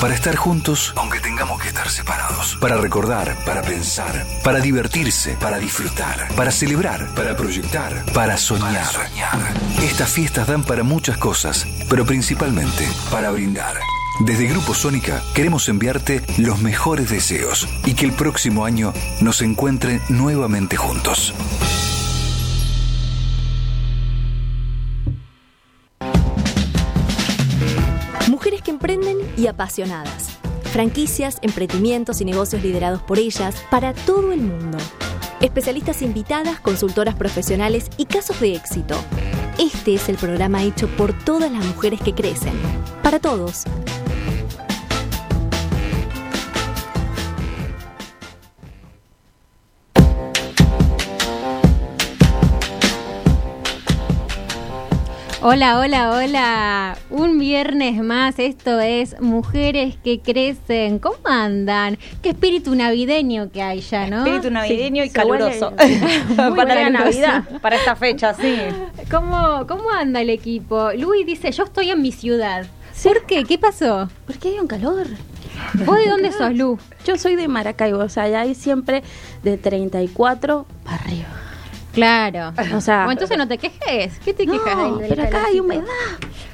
Para estar juntos, aunque tengamos que estar separados. Para recordar, para pensar, para divertirse, para disfrutar, para celebrar, para proyectar, para soñar. Estas fiestas dan para muchas cosas, pero principalmente para brindar. Desde Grupo Sónica queremos enviarte los mejores deseos y que el próximo año nos encuentren nuevamente juntos. Apasionadas. Franquicias, emprendimientos y negocios liderados por ellas para todo el mundo. Especialistas invitadas, consultoras profesionales y casos de éxito. Este es el programa hecho por todas las mujeres que crecen. Para todos. Hola, hola, hola. Un viernes más. Esto es Mujeres que Crecen. ¿Cómo andan? Qué espíritu navideño que hay ya, ¿no? Espíritu navideño y caluroso. para la. Navidad, para esta fecha, sí. ¿Cómo, ¿Cómo anda el equipo? Luis dice, yo estoy en mi ciudad. ¿Por qué? ¿Qué pasó? Porque hay un calor. ¿Vos de dónde sos, Lu? Yo soy de Maracaibo, o sea, ya hay siempre de 34 para arriba. Claro. O sea, Bueno, entonces no te quejes. ¿Qué te quejas? pero acá hay humedad.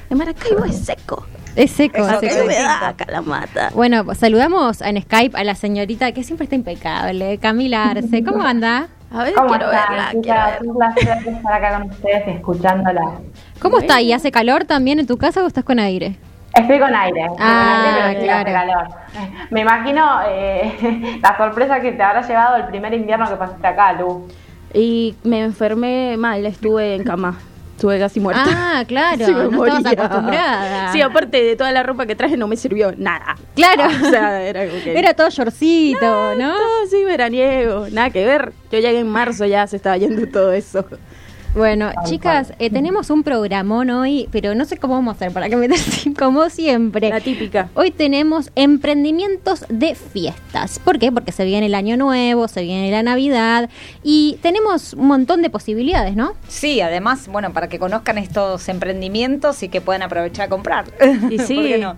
En Maracaibo es seco. Es seco. Es seco. humedad acá la mata. Bueno, pues saludamos en Skype a la señorita que siempre está impecable, Camila Arce. ¿Cómo anda? A ver, ¿Cómo quiero están, verla, quiero. Un placer estar acá con ustedes escuchándola. ¿Cómo está ahí? ¿Hace calor también en tu casa o estás con aire? Estoy con aire. estoy Ah, con aire, pero sí hace claro. calor. Me imagino eh, la sorpresa que te habrá llevado el primer invierno que pasaste acá, Lu. Y me enfermé mal, estuve en cama. Estuve casi muerta. Ah, claro, Sí, me no estabas moría. acostumbrada. Sí, aparte de toda la ropa que traje no me sirvió nada. Claro. O sea, era como que... Era todo shortcito, ¿no? todo así veraniego, nada que ver. Yo llegué en marzo, ya se estaba yendo todo eso. Bueno, chicas, eh, tenemos un programón hoy, pero no sé cómo vamos a hacer para que me como siempre. La típica. Hoy tenemos emprendimientos de fiestas. ¿Por qué? Porque se viene el año nuevo, se viene la Navidad y tenemos un montón de posibilidades, ¿no? Sí, además, bueno, para que conozcan estos emprendimientos y que puedan aprovechar a comprar. Y sí. ¿Por qué no?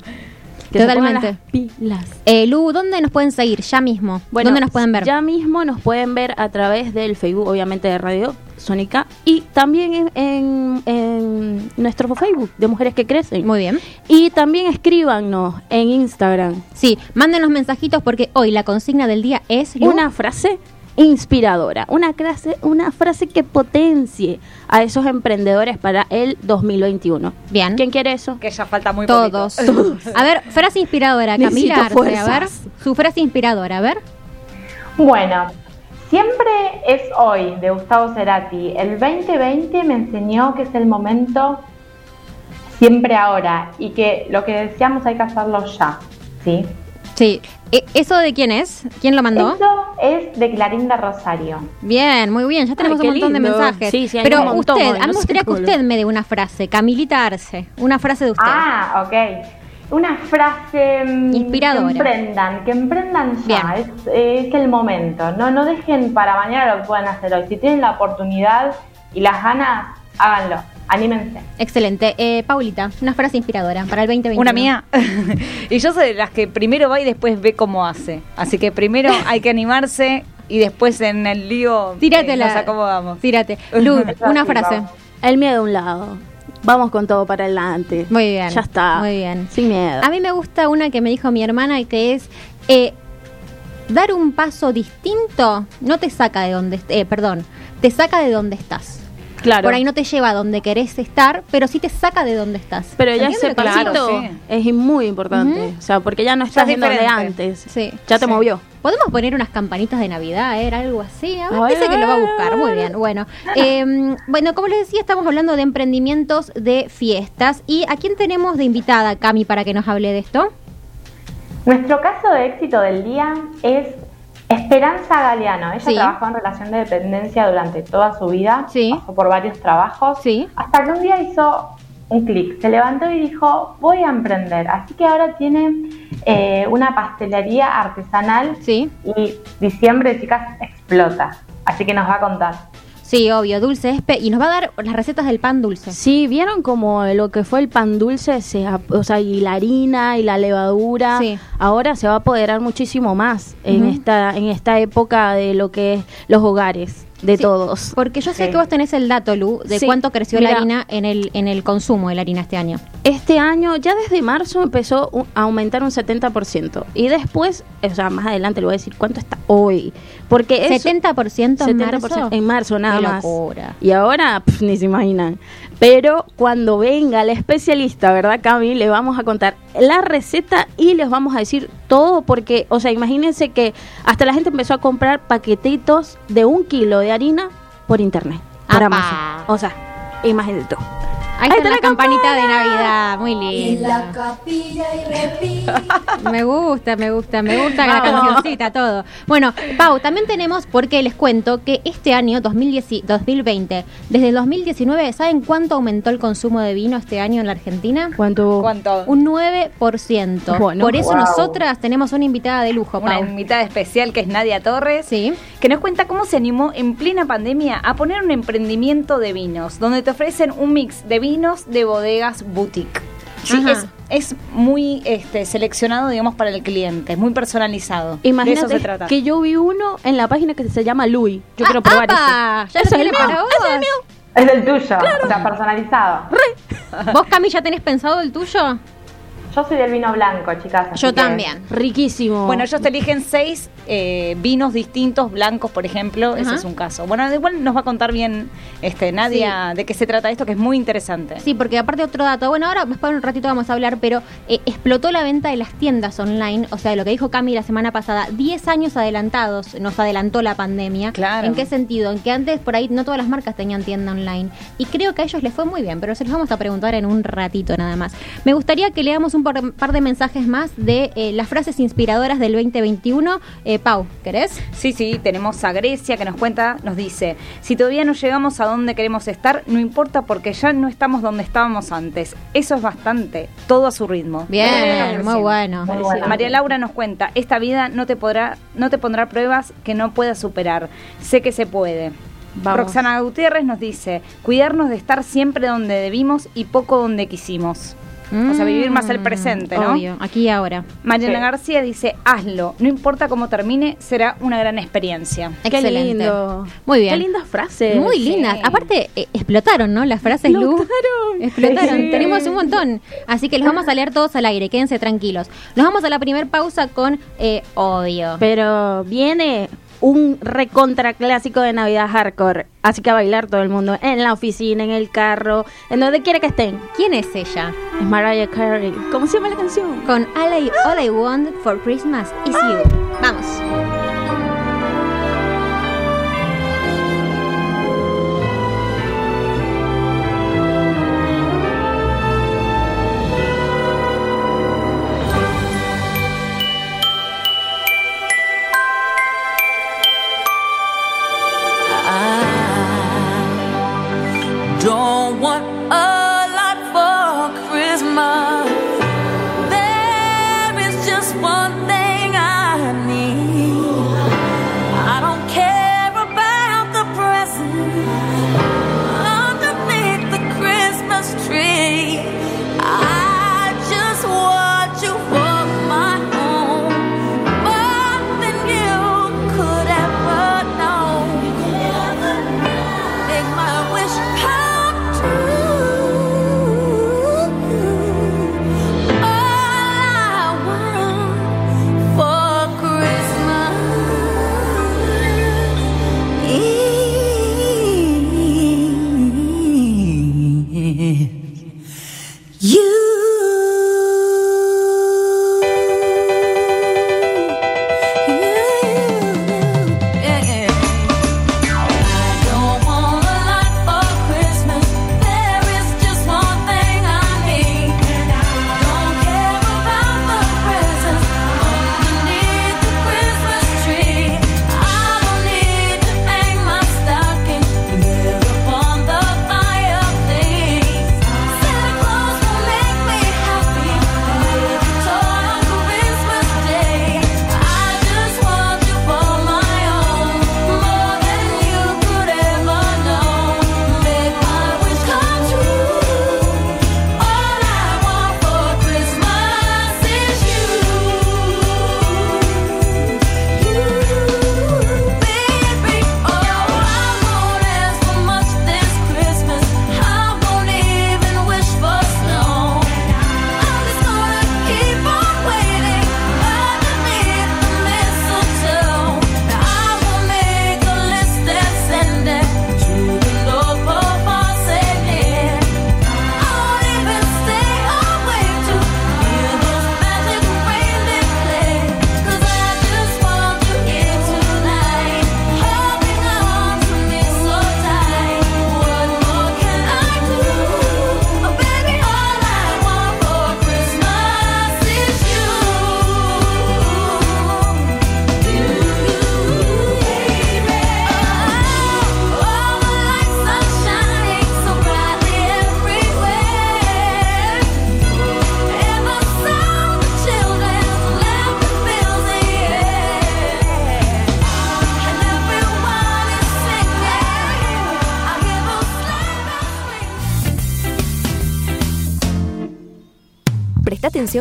Que se pongan Totalmente. las pilas. Eh, Lu, ¿dónde nos pueden seguir? Ya mismo. ¿Dónde nos pueden ver? Ya mismo nos pueden ver a través del Facebook, obviamente de Radio Sónica, y también en, en- en nuestro Facebook de Mujeres que Crecen. Muy bien. Y también escríbanos en Instagram Sí, mándenos mensajitos porque hoy la consigna del día es Lu. una frase inspiradora, una, frase, una frase que potencie a esos emprendedores para el 2021. Bien. ¿Quién quiere eso? Que ya falta muy Todos. poquito. A ver, frase inspiradora, Necesito Camila Arce, a ver. Su frase inspiradora, a ver. Bueno, siempre es hoy de Gustavo Cerati. El 2020 me enseñó que es el momento siempre ahora y que lo que deseamos hay que hacerlo ya. ¿Sí? Sí. E- ¿Eso de quién es? ¿Quién lo mandó? Eso es de Clarinda Rosario. Bien, muy bien, ya tenemos Ay, un montón de mensajes. Sí, sí, hay Pero un montón usted, a mí me gustaría que usted me dé una frase, Camilita Arce, una frase de usted. Ah, ok. Una frase mm, Inspiradora. Que emprendan, que emprendan ya. Bien. Es, es el momento. No, no dejen para mañana lo que pueden hacer hoy. Si tienen la oportunidad y las ganas, háganlo. Anímense. Excelente. Eh, Paulita, una frase inspiradora para el 2021. Una mía. y yo soy de las que primero va y después ve cómo hace. Así que primero hay que animarse y después en el lío eh, Tíratela. nos acomodamos. Tírate. Lu, una frase. El miedo a un lado. Vamos con todo para adelante. Muy bien. Ya está. Muy bien. Sin miedo. A mí me gusta una que me dijo mi hermana que es eh, dar un paso distinto no te saca de donde eh, perdón, te saca de donde estás. Claro. Por ahí no te lleva a donde querés estar, pero sí te saca de donde estás. Pero ya ¿Entiendes ese pasito sí. es muy importante. O sea, porque ya no estás es en donde antes. Sí. Ya te Sí. movió. Podemos poner unas campanitas de Navidad, ¿eh? algo así. Ver, que lo va a buscar. Muy bien. Bueno, eh, bueno, como les decía, estamos hablando de emprendimientos de fiestas. ¿Y a quién tenemos de invitada, Cami, para que nos hable de esto? Nuestro caso de éxito del día es Esperanza Galeano. Ella Sí. trabajó en relación de dependencia durante toda su vida. Sí. Pasó por varios trabajos. Sí. Hasta que un día hizo un clic. Se levantó y dijo, voy a emprender. Así que ahora tiene eh, una pastelería artesanal Sí. y diciembre, chicas, explota. Así que nos va a contar. Sí, obvio, dulce espe y nos va a dar las recetas del pan dulce. Sí, vieron como lo que fue el pan dulce, se, o sea, y la harina y la levadura, Sí. ahora se va a apoderar muchísimo más en esta en esta época de lo que es los hogares de Sí, todos. Porque yo sé Sí. que vos tenés el dato, Lu, de Sí, cuánto creció la harina en el, en el consumo de la harina este año. Este año, ya desde marzo empezó a aumentar un 70%. Y después, o sea, más adelante le voy a decir cuánto está hoy. Porque es 70% en 70% marzo. en marzo nada más. Y ahora, pf, ni se imaginan. Pero cuando venga el especialista, ¿verdad, Cami? Le vamos a contar la receta y les vamos a decir todo porque, o sea, imagínense que hasta la gente empezó a comprar paquetitos de un kilo de harina por internet, ¡Apa! Amazon. O sea, imagínate tú. Ahí, está la campanita de Navidad, muy linda. Me gusta, me gusta, me gusta la cancioncita, todo. Bueno, Pau, también tenemos, porque les cuento que este año, 2010 2020, desde el 2019, ¿saben cuánto aumentó el consumo de vino este año en la Argentina? ¿Cuánto? ¿Cuánto? Un 9%. Bueno. Por eso Wow. nosotras tenemos una invitada de lujo, Una Pau. invitada especial que es Nadia Torres, Sí. que nos cuenta cómo se animó en plena pandemia a poner un emprendimiento de vinos, donde te ofrecen un mix de vinos de bodegas boutique. Sí, es, es muy este, seleccionado, digamos, para el cliente, es muy personalizado. de eso Imagínate se trata. que yo vi uno en la página que se llama Louis. Yo quiero Ah, probar apa, ese. Ya Ese lo es el mío, para vos. ese es el mío. Es del tuyo, o sea, personalizado. ¿Vos, Cami, ya tenés pensado el tuyo? Yo soy del vino blanco, chicas. Yo que- también. Riquísimo. Bueno, ellos te eligen seis eh, vinos distintos, blancos, por ejemplo. Ese es un caso. Bueno, igual nos va a contar bien este, Nadia de qué se trata esto, que es muy interesante. Sí, porque aparte otro dato, bueno, ahora después de un ratito vamos a hablar, pero eh, explotó la venta de las tiendas online, o sea, lo que dijo Cami la semana pasada, 10 años adelantados, nos adelantó la pandemia. Claro. ¿En qué sentido? En que antes por ahí no todas las marcas tenían tienda online. Y creo que a ellos les fue muy bien, pero se los vamos a preguntar en un ratito nada más. Me gustaría que leamos un par, par de mensajes más de eh, las frases inspiradoras del 2021. Eh, Pau, ¿querés? Sí, sí, tenemos a Grecia que nos cuenta, nos dice, si todavía no llegamos a donde queremos estar, no importa porque ya no estamos donde estábamos antes. Eso es bastante, todo a su ritmo. Bien, muy bueno. Muy bueno. María Laura nos cuenta, esta vida no te podrá, no te pondrá pruebas que no puedas superar. Sé que se puede. Vamos. Roxana Gutiérrez nos dice, cuidarnos de estar siempre donde debimos y poco donde quisimos. O sea, vivir más el presente, ¿no? Mm, Obvio, aquí y ahora. Mariana Sí. García dice, hazlo, no importa cómo termine, será una gran experiencia. Qué Excelente. lindo. Muy bien. Qué lindas frases. Muy Sí. lindas. Aparte, eh, explotaron, ¿no? Las frases Lu. Explotaron. Explotaron. Sí. Tenemos un montón. Así que los vamos a leer todos al aire. Quédense tranquilos. Nos vamos a la primer pausa con eh, Odio. Pero viene un recontra clásico de Navidad hardcore. Así que a bailar todo el mundo. En la oficina, en el carro, en donde quiera que estén. ¿Quién es ella? Es Mariah Carey. ¿Cómo se llama la canción? Con All I, All I Want for Christmas is You. Vamos.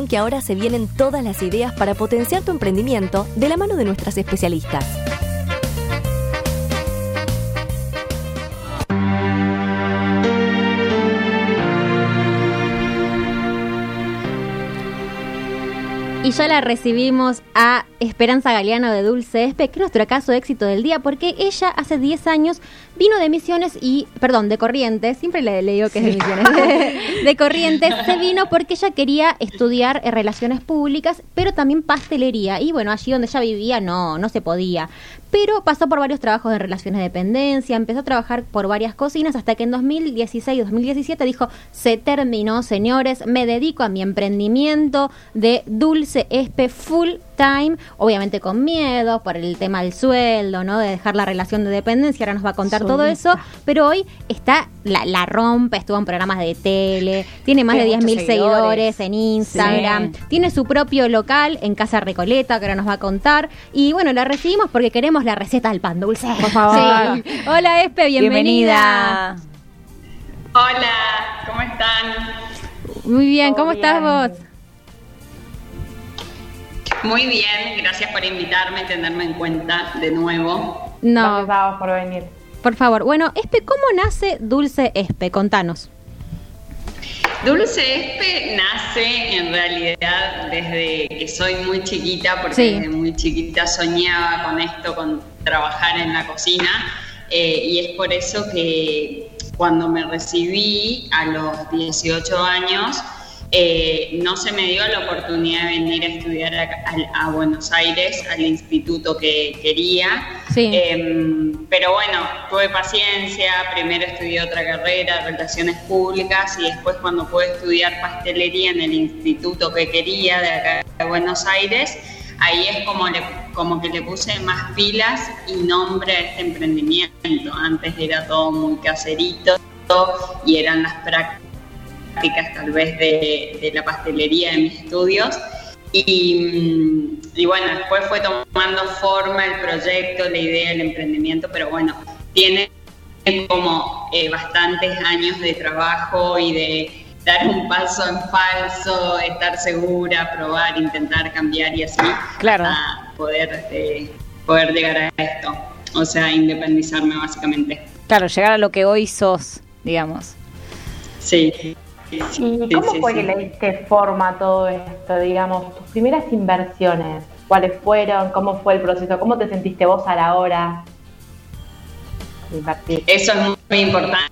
Que ahora se vienen todas las ideas para potenciar tu emprendimiento de la mano de nuestras especialistas. Y ya la recibimos a Esperanza Galeano de Dulce Espe, que es nuestro caso de éxito del día, porque ella hace 10 años vino de Misiones y, perdón, de Corrientes, siempre le, le digo que es de Misiones, de, de Corrientes, se vino porque ella quería estudiar eh, relaciones públicas, pero también pastelería. Y bueno, allí donde ella vivía no, no se podía. Pero pasó por varios trabajos de relaciones de dependencia, empezó a trabajar por varias cocinas hasta que en 2016-2017 dijo, se terminó, señores, me dedico a mi emprendimiento de Dulce Espe full time, obviamente con miedo por el tema del sueldo, ¿no? De dejar la relación de dependencia, ahora nos va a contar todo eso, pero hoy está, la, la rompe, estuvo en programas de tele, tiene más Tiene de 10.000 muchos seguidores. seguidores. en Instagram, tiene su propio local en Casa Recoleta, que ahora nos va a contar, y bueno, la recibimos porque queremos la receta del pan dulce. Por favor. Sí. Hola Espe, bienvenida. Hola, ¿cómo están? Muy bien, ¿cómo estás vos? Muy bien, gracias por invitarme y tenerme en cuenta de nuevo. No, Gracias a vos por venir. por favor. Bueno, Espe, ¿cómo nace Dulce Espe? Contanos. Dulce Espe nace en realidad desde que soy muy chiquita, porque Sí. desde muy chiquita soñaba con esto, con trabajar en la cocina, eh, y es por eso que cuando me recibí a los 18 años, eh, no se me dio la oportunidad de venir a estudiar a, a- a Buenos Aires, al instituto que quería. Sí. Em, pero bueno, tuve paciencia, primero estudié otra carrera, Relaciones Públicas, y después cuando pude estudiar pastelería en el instituto que quería de acá de Buenos Aires, ahí es como, le, como que le puse más pilas y nombre a este emprendimiento. Antes era todo muy caserito y eran las prácticas tal vez de, de la pastelería de mis estudios. Y, mm, y bueno, después fue tomando forma el proyecto, la idea, el emprendimiento, pero bueno, tiene como eh, bastantes años de trabajo y de dar un paso en falso, estar segura, probar, intentar cambiar y así, Claro. hasta poder, eh, poder llegar a esto. O sea, independizarme básicamente. Claro, llegar a lo que hoy sos, digamos. Sí. ¿Y Sí, cómo sí, fue sí. que le diste forma a todo esto? Digamos, tus primeras inversiones, ¿cuáles fueron? ¿Cómo fue el proceso? ¿Cómo te sentiste vos a la hora de invertir? Eso es muy importante.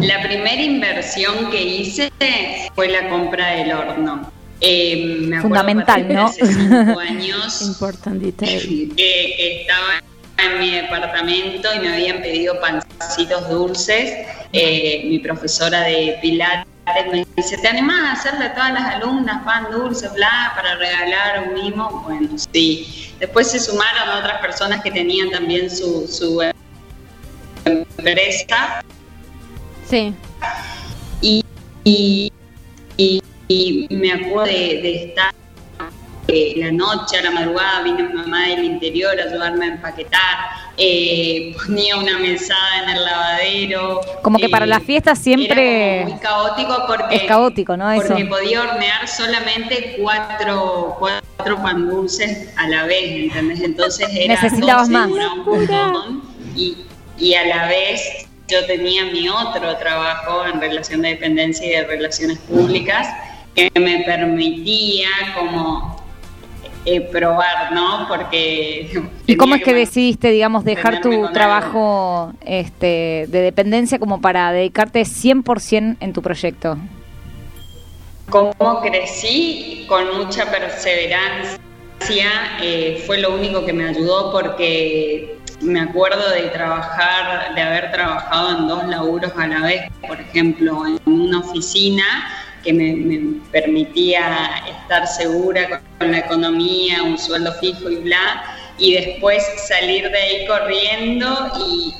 La primera inversión que hice fue la compra del horno. Eh, me Fundamental, ¿no? Hace cinco años Important detail. que, que estaba en mi departamento y me habían pedido pancitos dulces. Eh, mi profesora de Pilates me dice, ¿te animás a hacerle a todas las alumnas pan dulce, bla, para regalar un mimo? Bueno, sí. Después se sumaron otras personas que tenían también su, su empresa Sí. y, y, y- y me acuerdo de, de estar eh, la noche, a la madrugada, vino mi mamá del interior a ayudarme a empaquetar, eh, ponía una mesada en el lavadero. Como que para eh, las fiestas siempre era muy caótico porque es caótico, ¿no? porque Eso. podía hornear solamente cuatro, cuatro pan dulces a la vez, ¿entendés? Entonces era Necesitabas 12, más. era un montón, y, y a la vez yo tenía mi otro trabajo en relación de dependencia y de relaciones públicas que me permitía como eh, probar, ¿no? Porque... ¿Y cómo es que decidiste, digamos, dejar tu trabajo este, de dependencia como para dedicarte 100% en tu proyecto? Cómo crecí con mucha perseverancia eh, fue lo único que me ayudó porque me acuerdo de trabajar, de haber trabajado en dos laburos a la vez, por ejemplo, en una oficina que me, me permitía estar segura con, la economía, un sueldo fijo y bla, y después salir de ahí corriendo y,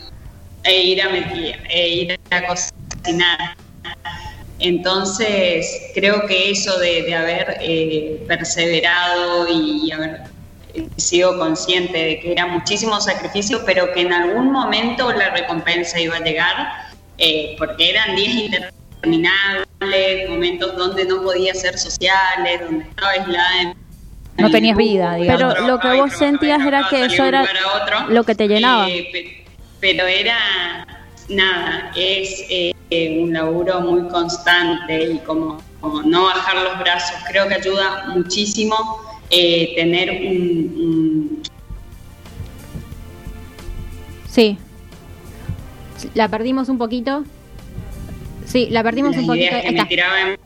e ir a, meti- e ir a cocinar. Entonces, creo que eso de, haber eh, perseverado y, haber sido consciente de que era muchísimo sacrificio, pero que en algún momento la recompensa iba a llegar, eh, porque eran días interminables, momentos donde no podía ser sociales, donde estaba aislada. en- No tenías vida, digamos. Pero lo que vos sentías era que eso era lo que te llenaba. Eh, pe- pero era nada, es eh, eh, un laburo muy constante y como, como no bajar los brazos. Creo que ayuda muchísimo eh, tener un, un- Sí. La perdimos un poquito. Sí, la perdimos las un poquito. ideas que Está. me tiraban.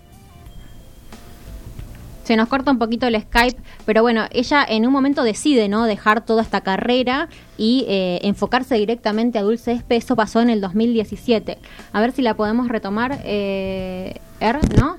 Se nos corta un poquito el Skype, pero bueno, ella en un momento decide, ¿no? Dejar toda esta carrera y eh, enfocarse directamente a Dulce Espe. Eso pasó en el 2017. A ver si la podemos retomar, eh, Er, ¿no?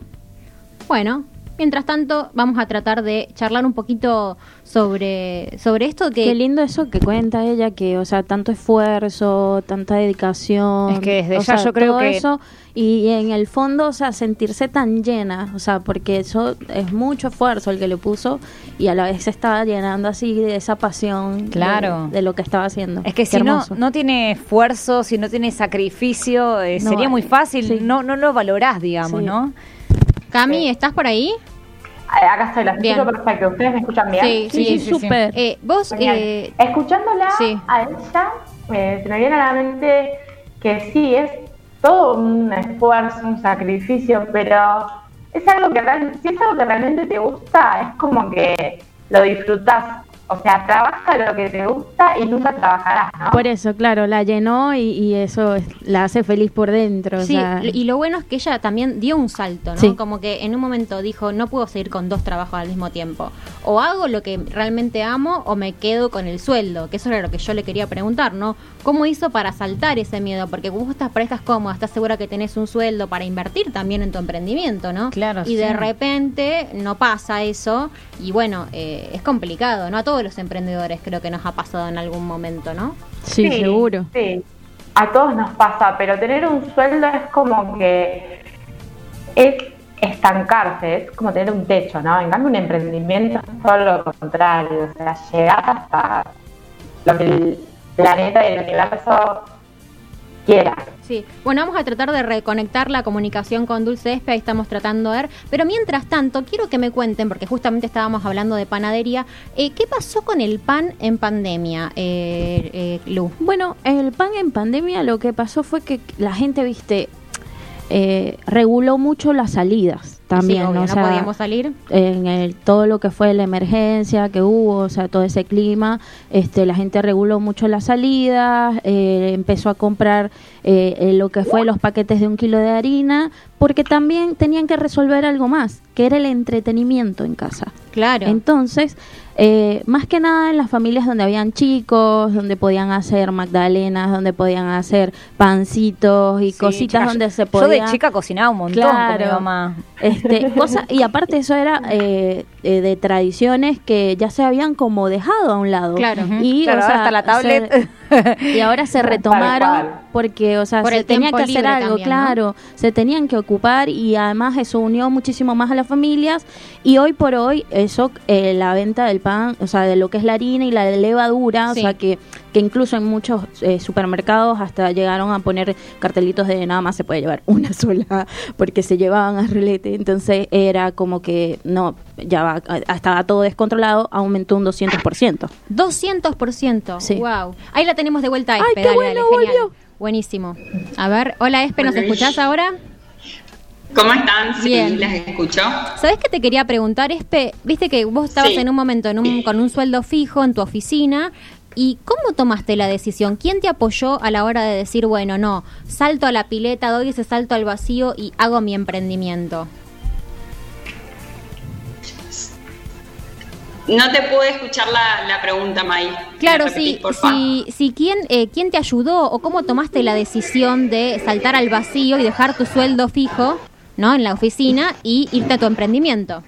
Bueno, mientras tanto vamos a tratar de charlar un poquito sobre, sobre esto que... Qué lindo eso que cuenta ella, que, o sea, tanto esfuerzo, tanta dedicación. Es que desde o ya sea, yo creo todo que- eso y en el fondo, o sea, sentirse tan llena, o sea, porque eso es mucho esfuerzo el que le puso y a la vez se estaba llenando así de esa pasión de- Claro. de, lo que estaba haciendo. Es que Qué si no, hermoso. no tiene esfuerzo, si no tiene sacrificio, eh, No, sería muy eh, fácil, sí. no, no lo valorás, digamos, Sí. ¿no? Cami, ¿estás por ahí? Eh, Acá estoy, la escucho perfecto. ¿Ustedes me escuchan bien? Sí, Sí, sí, sí, súper. Eh, vos, eh, Escuchándola sí. a ella, eh, se me viene a la mente que sí, es todo un esfuerzo, un sacrificio, pero es algo que si es algo que realmente te gusta, es como que lo disfrutás. O sea, trabaja lo que te gusta y nunca trabajarás, ¿no? Por eso, claro, la llenó y, y eso es- la hace feliz por dentro. o Sí, sea, y lo bueno es que ella también dio un salto, ¿no? Sí. Como que en un momento dijo, no puedo seguir con dos trabajos al mismo tiempo. O hago lo que realmente amo o me quedo con el sueldo, que eso era lo que yo le quería preguntar, ¿no? ¿Cómo hizo para saltar ese miedo? Porque vos estás para estás cómoda, estás segura que tenés un sueldo para invertir también en tu emprendimiento, ¿no? Claro, Y de repente no pasa eso y bueno, eh, es complicado, ¿no? A todos los emprendedores creo que nos ha pasado en algún momento, ¿no? sí, seguro. Sí, a todos nos pasa, pero tener un sueldo es como que es estancarse, es como tener un techo, ¿no? En cambio, un emprendimiento es todo lo contrario, o sea, llegar hasta lo que el planeta y el universo quiera. Sí, bueno, vamos a tratar de reconectar la comunicación con Dulce Espe, ahí estamos tratando de ver, pero mientras tanto quiero que me cuenten, porque justamente estábamos hablando de panadería, eh, ¿qué pasó con el pan en pandemia, eh, eh, Lu? Bueno, el pan en pandemia lo que pasó fue que la gente, viste, eh, reguló mucho las salidas también, Sí, obvio, ¿no? Podíamos salir. en el, todo lo que fue la emergencia que hubo, o sea, todo ese clima, este, la gente reguló mucho las salidas, eh, empezó a comprar eh, eh, lo que fue los paquetes de un kilo de harina, porque también tenían que resolver algo más, que era el entretenimiento en casa. Claro. Entonces, eh, más que nada en las familias donde habían chicos, donde podían hacer magdalenas, donde podían hacer pancitos y Sí, cositas chica, donde yo- se podía... Yo de chica cocinaba un montón con mi mamá. Este, cosa, y aparte eso era eh, eh, de tradiciones que ya se habían como dejado a un lado. Claro. Y, Claro, o ahora sea, está la tablet. se- y ahora se retomaron porque, o sea, Por se tenía que hacer algo, también, ¿no? claro. Se tenían que ocupar y además eso unió muchísimo más a las familias. Y hoy por hoy, eso, eh, la venta del pan, o sea, de lo que es la harina y la levadura, Sí. o sea, que, que incluso en muchos eh, supermercados hasta llegaron a poner cartelitos de nada más se puede llevar una sola, porque se llevaban a rulete. Entonces era como que, no, ya va, estaba todo descontrolado, aumentó un 200%. 200%. Sí. Wow. Ahí la tenemos de vuelta a Ay, Espe, qué dale, bueno, dale, genial. Buenísimo. A ver, hola Espe, ¿nos escuchás ahora? ¿Cómo están? Sí, Bien. las escucho. ¿Sabes qué te quería preguntar, Espe? Viste que vos estabas Sí. en un momento en un- con un sueldo fijo en tu oficina. ¿Y cómo tomaste la decisión? ¿Quién te apoyó a la hora de decir, bueno, no, salto a la pileta, doy ese salto al vacío y hago mi emprendimiento? No te pude escuchar la, la pregunta, May. Claro, ¿Me repetís, sí, porfa? sí, sí, ¿quién, eh, ¿quién te ayudó o cómo tomaste la decisión de saltar al vacío y dejar tu sueldo fijo, ¿no? En la oficina y irte a tu emprendimiento.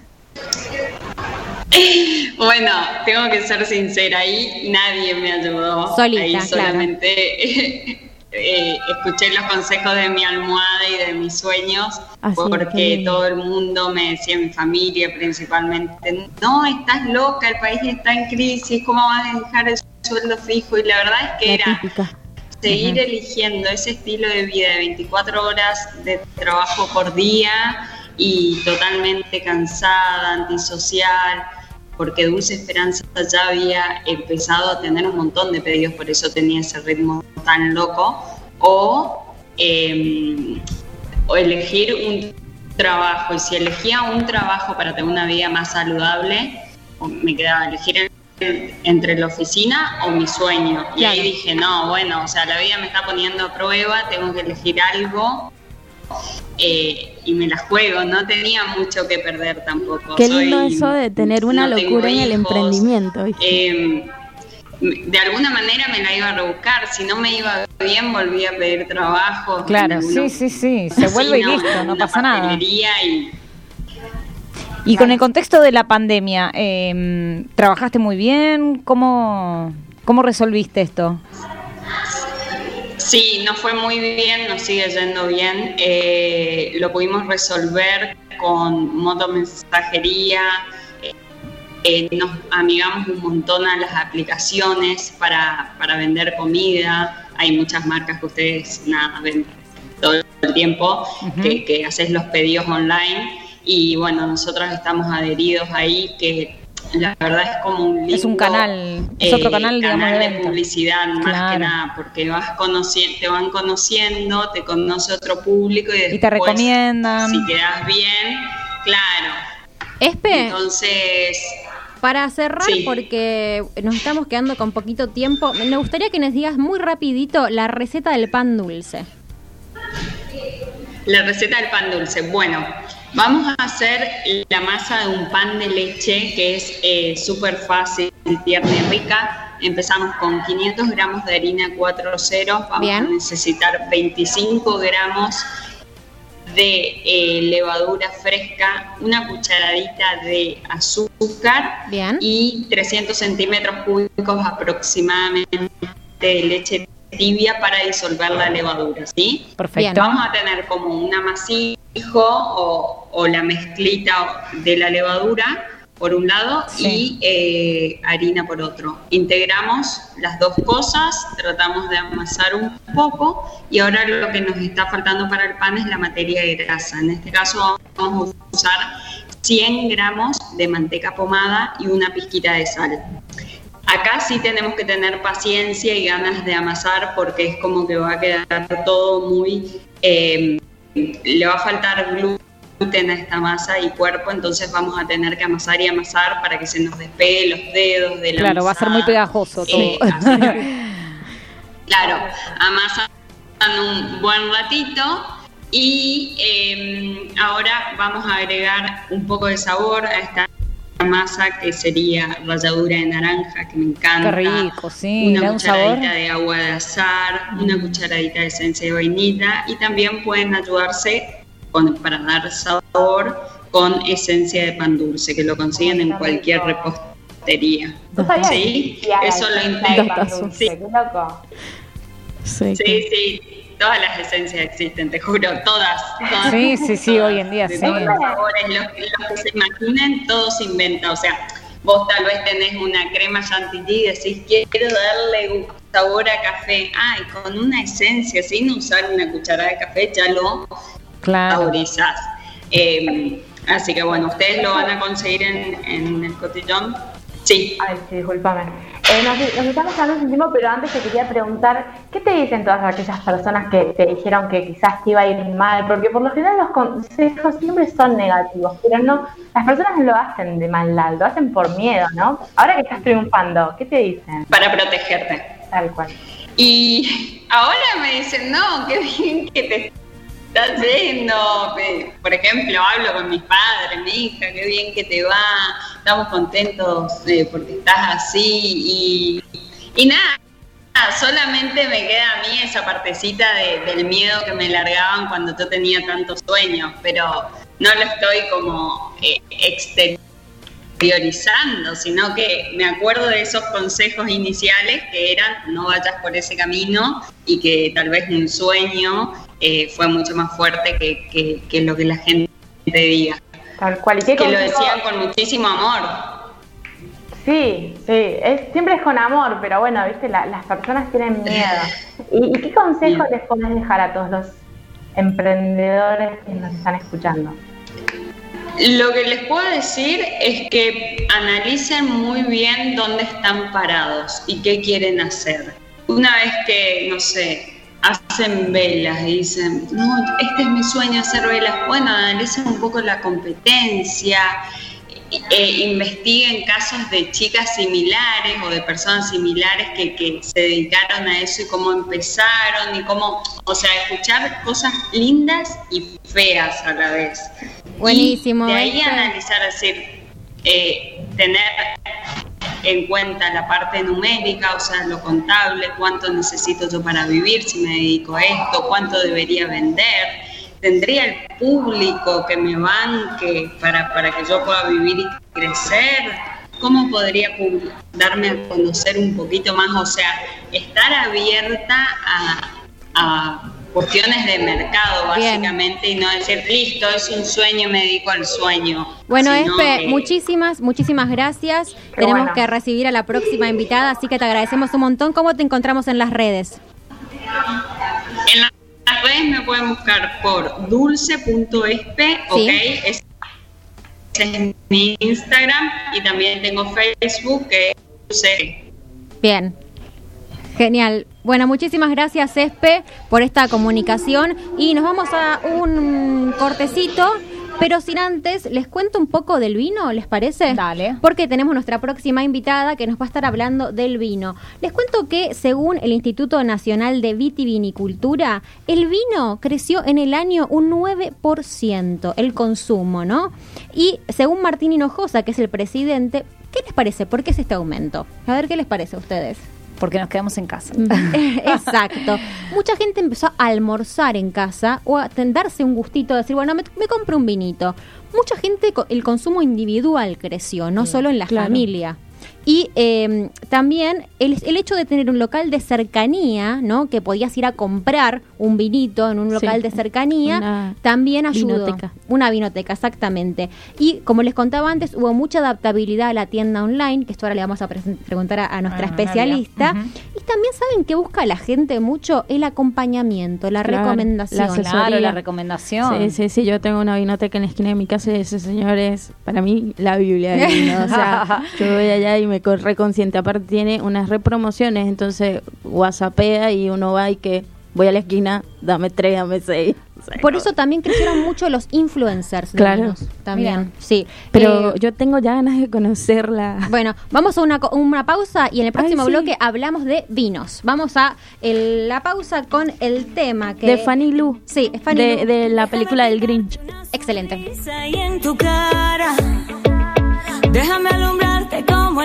Bueno, tengo que ser sincera, ahí nadie me ayudó. Solita, ahí claro. solamente eh, escuché los consejos de mi almohada y de mis sueños, Así qué porque todo el mundo me decía, mi familia principalmente, no, estás loca, el país está en crisis, ¿cómo vas a dejar el sueldo fijo? Y la verdad es que La era típica. seguir eligiendo ese estilo de vida de 24 horas de trabajo por día y totalmente cansada, antisocial, porque Dulce Esperanza ya había empezado a tener un montón de pedidos, por eso tenía ese ritmo tan loco, o, eh, o elegir un trabajo, y si elegía un trabajo para tener una vida más saludable, me quedaba elegir en- entre la oficina o mi sueño. Y ahí dije, no, bueno, o sea, la vida me está poniendo a prueba, tengo que elegir algo eh, y me la juego, no tenía mucho que perder tampoco. Qué lindo Soy- eso de tener una no locura en el emprendimiento. eh, de alguna manera me la iba a rebuscar, si no me iba bien volvía a pedir trabajo. Claro, sí, sí, sí, se vuelve y listo, no pasa nada. Y con el contexto de la pandemia, eh, ¿trabajaste muy bien? ¿Cómo, ¿Cómo resolviste esto? Sí, nos fue muy bien, nos sigue yendo bien. Eh, lo pudimos resolver con motomensajería. Eh, nos amigamos un montón a las aplicaciones para, para vender comida. Hay muchas marcas que ustedes nada, ven todo el tiempo, que, que haces los pedidos online. Y bueno, nosotros estamos adheridos ahí, que la verdad es como un Es un lindo, canal, es otro eh, canal, de publicidad más que nada, porque vas conociendo, te van conociendo, te conoce otro público y, Y te recomiendan. Si quedas bien, claro. Espe, Entonces, para cerrar, Sí. porque nos estamos quedando con poquito tiempo, me gustaría que nos digas muy rapidito la receta del pan dulce. la receta del pan dulce. Bueno, vamos a hacer la masa de un pan de leche que es eh, súper fácil, tierna y rica. Empezamos con 500 gramos de harina 4.0, vamos Bien. a necesitar 25 gramos de eh, levadura fresca, una cucharadita de azúcar Bien. y 300 centímetros cúbicos aproximadamente de leche tibia para disolver la levadura, ¿sí? Perfecto. Vamos a tener como un amasijo o, o la mezclita de la levadura por un lado Sí. y eh, harina por otro. Integramos las dos cosas, tratamos de amasar un poco y ahora lo que nos está faltando para el pan es la materia grasa. En este caso vamos a usar 100 gramos de manteca pomada y una pizquita de sal. Acá sí tenemos que tener paciencia y ganas de amasar porque es como que va a quedar todo muy... eh, le va a faltar gluten a esta masa y cuerpo, entonces vamos a tener que amasar y amasar para que se nos despegue los dedos de la Claro, va a ser muy pegajoso todo. Eh, claro, amasan un buen ratito y eh, ahora vamos a agregar un poco de sabor a esta masa que sería ralladura de naranja que me encanta. Qué rico, sí, le da Una un cucharadita de agua de azar, una cucharadita de esencia de vainilla y también pueden ayudarse con- para dar sabor con esencia de pan dulce que lo consiguen en cualquier repostería. Sí, eso lo esencia de integra. pan dulce, Sí. Qué loco. Sí, Sí, sí, todas las esencias existen, te juro, todas. todas Sí, sí, sí, hoy en día de sí. todos los sabores, los, los que se imaginen, todo se inventa. O sea, vos tal vez tenés una crema chantilly y decís, quiero darle un sabor a café. Ay, con una esencia, sin usar una cucharada de café, ya lo Claro. saborizás. Eh, así que bueno, ustedes lo van a conseguir en, en el cotillón. Sí. Ay, sí, discúlpame. Eh, nos, nos estamos quedando sin tiempo, pero antes te quería preguntar, ¿qué te dicen todas aquellas personas que te dijeron que quizás te iba a ir mal? Porque por lo general los consejos siempre son negativos, pero no, las personas no lo hacen de maldad, lo hacen por miedo, ¿no? Ahora que estás triunfando, ¿qué te dicen? Para protegerte. Tal cual. Y ahora me dicen, no, qué bien que te estás yendo. Me- Por ejemplo, hablo con mis padres, mi hija, qué bien que te va. Estamos contentos eh, porque estás así. Y, nada, solamente me queda a mí esa partecita de- del miedo que me largaban cuando yo tenía tantos sueños, pero no lo estoy como eh, exteriorizando, sino que me acuerdo de esos consejos iniciales que eran no vayas por ese camino y que tal vez un sueño eh, fue mucho más fuerte que, que- que lo que la gente diga. Tal cual. ¿Y qué Que lo decían con muchísimo amor. Sí, sí, es, siempre es con amor, pero bueno, viste, La- las personas tienen miedo. ¿Y, y qué consejo les podés dejar a todos los emprendedores que nos están escuchando? Lo que les puedo decir es que analicen muy bien dónde están parados y qué quieren hacer. Una vez que, no sé, hacen velas y dicen, no, este es mi sueño hacer velas, bueno, analicen un poco la competencia, eh, investiguen casos de chicas similares o de personas similares que, que se dedicaron a eso y cómo empezaron y cómo, o sea, escuchar cosas lindas y feas a la vez. Buenísimo, Y de ahí analizar, decir, eh, tener en cuenta la parte numérica, o sea, lo contable, cuánto necesito yo para vivir si me dedico a esto, cuánto debería vender, tendría el público que me banque para, para que yo pueda vivir y crecer, cómo podría darme a conocer un poquito más, o sea, estar abierta a cuestiones de mercado, Bien. básicamente, y no decir, listo, es un sueño, me dedico al sueño. Bueno, sino Espe, que- muchísimas, muchísimas gracias. Tenemos bueno. que recibir a la próxima invitada, así que te agradecemos un montón. ¿Cómo te encontramos en las redes? En la- las redes me pueden buscar por dulce.espe, ok, es, es mi Instagram y también tengo Facebook que es dulce. Bien. Genial. Bueno, muchísimas gracias, Espe, por esta comunicación. Y nos vamos a un cortecito, pero sin antes, les cuento un poco del vino, ¿les parece? Dale. Porque tenemos nuestra próxima invitada que nos va a estar hablando del vino. Les cuento que, según el Instituto Nacional de Vitivinicultura, el vino creció en el año un 9%, el consumo, ¿no? Y según Martín Hinojosa, que es el presidente, ¿qué les parece? ¿Por qué es este aumento? A ver, ¿qué les parece a ustedes? Porque nos quedamos en casa. Exacto. Mucha gente empezó a almorzar en casa o a darse un gustito de decir, bueno, me, me compro un vinito. Mucha gente, el consumo individual creció, no solo en la claro. familia. Y eh, también el, el hecho de tener un local de cercanía, ¿no? Que podías ir a comprar un vinito en un Sí. local de cercanía, Una también ayudó. vinoteca. Una vinoteca, exactamente. Y como les contaba antes, hubo mucha adaptabilidad a la tienda online, que esto ahora le vamos a preguntar a, a nuestra Ah, especialista. Y también saben que busca la gente mucho el acompañamiento, la Claro, recomendación. la asesoría. Claro, la recomendación. Sí, sí, sí, yo tengo una vinoteca en la esquina de mi casa y ese señor es, para mí, la Biblia del vino. O sea, yo voy allá y me co- reconsciente. Aparte tiene unas repromociones, entonces whatsappea y uno va y que voy a la esquina, dame tres, dame seis. Por eso también crecieron mucho los influencers. de Claro. vinos, También, Mira. sí. Pero Eh, yo tengo ya ganas de conocerla. Bueno, vamos a una, una pausa y en el próximo sí. bloque hablamos de vinos. Vamos a el- la pausa con el tema que... de Fanny Lu. Sí, es Fanny de, Lu. de la película del Grinch. Excelente. Déjame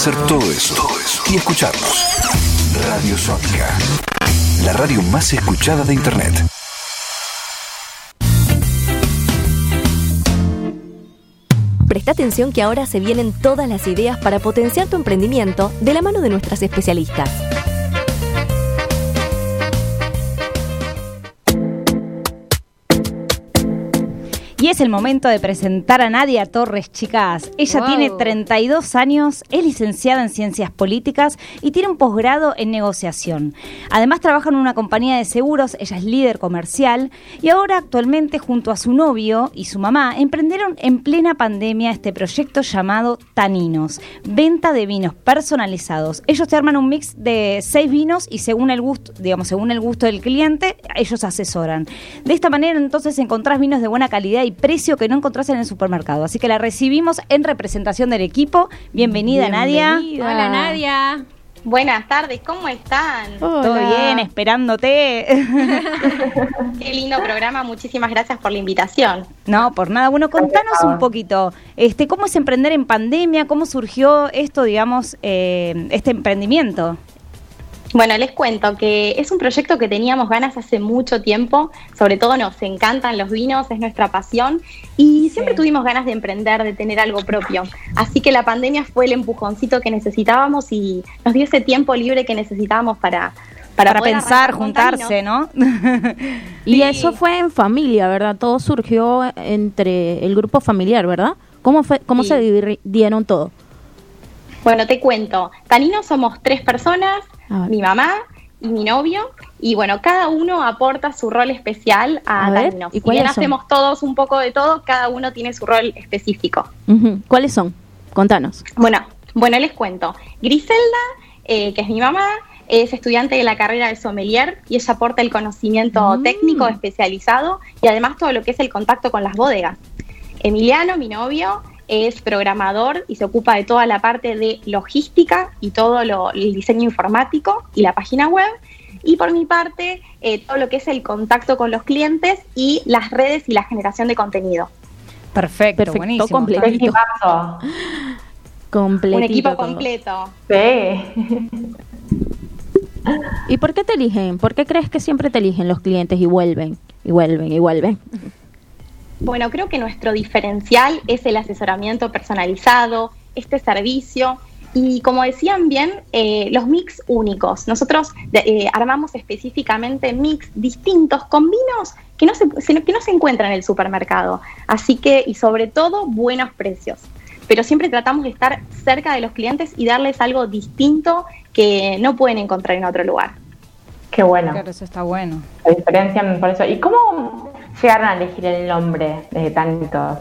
Hacer todo eso y escucharnos. Radio Sónica. La radio más escuchada de internet. Presta atención que ahora se vienen todas las ideas para potenciar tu emprendimiento de la mano de nuestras especialistas. Es el momento de presentar a Nadia Torres, chicas. Ella Wow. tiene 32 años, es licenciada en Ciencias Políticas y tiene un posgrado en negociación. Además trabaja en una compañía de seguros, ella es líder comercial y ahora actualmente junto a su novio y su mamá emprendieron en plena pandemia este proyecto llamado Taninos, venta de vinos personalizados. Ellos te arman un mix de seis vinos y según el gusto, digamos, según el gusto del cliente, ellos asesoran. De esta manera entonces encontrás vinos de buena calidad y precio que no encontrás en el supermercado. Así que la recibimos en representación del equipo. Bienvenida, Nadia. Bienvenida. Hola Nadia. Buenas tardes, ¿cómo están? Todo bien, esperándote. Qué lindo programa, muchísimas gracias por la invitación. No, por nada. Bueno, contanos un poquito, este, ¿cómo es emprender en pandemia? ¿Cómo surgió esto, digamos, eh, este emprendimiento? Bueno, les cuento que es un proyecto que teníamos ganas hace mucho tiempo, sobre todo nos encantan los vinos, es nuestra pasión y siempre tuvimos ganas de emprender, de tener algo propio. Así que la pandemia fue el empujoncito que necesitábamos y nos dio ese tiempo libre que necesitábamos para... Para, poder pensar, juntarse, ¿no? Y Sí. eso fue en familia, ¿verdad? Todo surgió entre el grupo familiar, ¿verdad? ¿Cómo fue, cómo Sí. se dividieron todo? Bueno, te cuento. Tanino somos tres personas, mi mamá y mi novio. Y bueno, cada uno aporta su rol especial a, A ver, Tanino. ¿y Si bien son? hacemos todos un poco de todo, cada uno tiene su rol específico. Ujú. ¿Cuáles son? Contanos. Bueno, bueno, les cuento. Griselda, eh, que es mi mamá, es estudiante de la carrera de sommelier y ella aporta el conocimiento Mm. técnico especializado y además todo lo que es el contacto con las bodegas. Emiliano, mi novio, es programador y se ocupa de toda la parte de logística y todo lo, el diseño informático y la página web. Y por mi parte, eh, todo lo que es el contacto con los clientes y las redes y la generación de contenido. Perfecto, Perfecto, buenísimo. Completito Un equipo todo. completo. Sí. ¿Y por qué te eligen? ¿Por qué crees que siempre te eligen los clientes y vuelven? Y vuelven, y vuelven. Bueno, creo que nuestro diferencial es el asesoramiento personalizado, este servicio y como decían bien, eh, los mix únicos. Nosotros de- eh, armamos específicamente mix distintos con vinos que no, se, que no se encuentran en el supermercado. Así que, y sobre todo, buenos precios. Pero siempre tratamos de estar cerca de los clientes y darles algo distinto que no pueden encontrar en otro lugar. Qué bueno. Claro, eso está bueno. Se diferencian por eso. ¿Y cómo llegaron a elegir el nombre de Tanitos?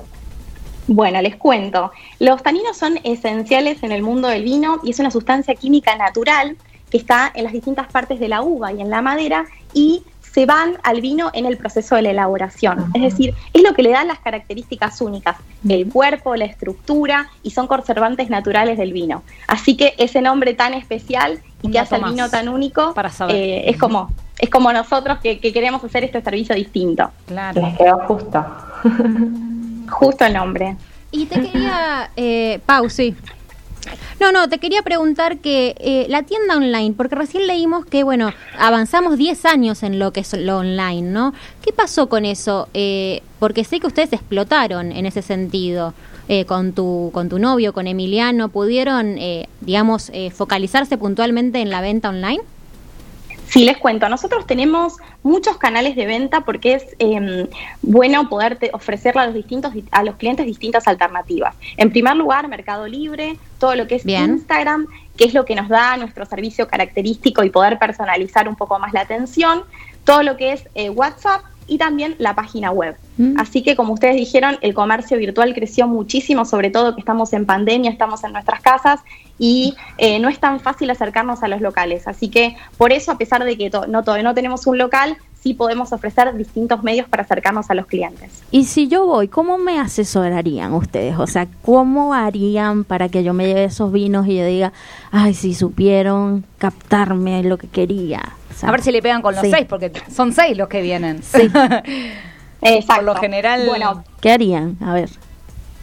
Bueno, les cuento. Los taninos son esenciales en el mundo del vino y es una sustancia química natural que está en las distintas partes de la uva y en la madera y se van al vino en el proceso de la elaboración. Es decir, es lo que le da las características únicas, el cuerpo, la estructura y son conservantes naturales del vino. Así que ese nombre tan especial y que hace el vino tan único para saber. eh, es como es como nosotros que, que queremos hacer este servicio distinto. Claro. Les quedó justo. Justo el nombre. Y te quería, eh, Pau, sí. No, no, te quería preguntar que eh, la tienda online, porque recién leímos que, bueno, avanzamos 10 años en lo que es lo online, ¿no? ¿Qué pasó con eso? Eh, porque sé que ustedes explotaron en ese sentido. Eh, con tu con tu novio, con Emiliano, ¿pudieron, eh, digamos, eh, focalizarse puntualmente en la venta online? Sí, les cuento. Nosotros tenemos muchos canales de venta porque es eh, bueno poder ofrecerle a los distintos a los clientes distintas alternativas. En primer lugar, Mercado Libre, todo lo que es Bien. Instagram, que es lo que nos da nuestro servicio característico y poder personalizar un poco más la atención, todo lo que es eh, WhatsApp y también la página web. Mm. Así que, como ustedes dijeron, el comercio virtual creció muchísimo, sobre todo que estamos en pandemia, estamos en nuestras casas y eh, no es tan fácil acercarnos a los locales. Así que, por eso, a pesar de que to- no, no tenemos un local, sí podemos ofrecer distintos medios para acercarnos a los clientes. Y si yo voy, ¿cómo me asesorarían ustedes? O sea, ¿cómo harían para que yo me lleve esos vinos y yo diga, ay, si supieron captarme lo que quería? O sea, A ver si le pegan con los sí. seis, porque son seis los que vienen. Sí. Exacto. Por lo general- Bueno, ¿Qué harían? A ver.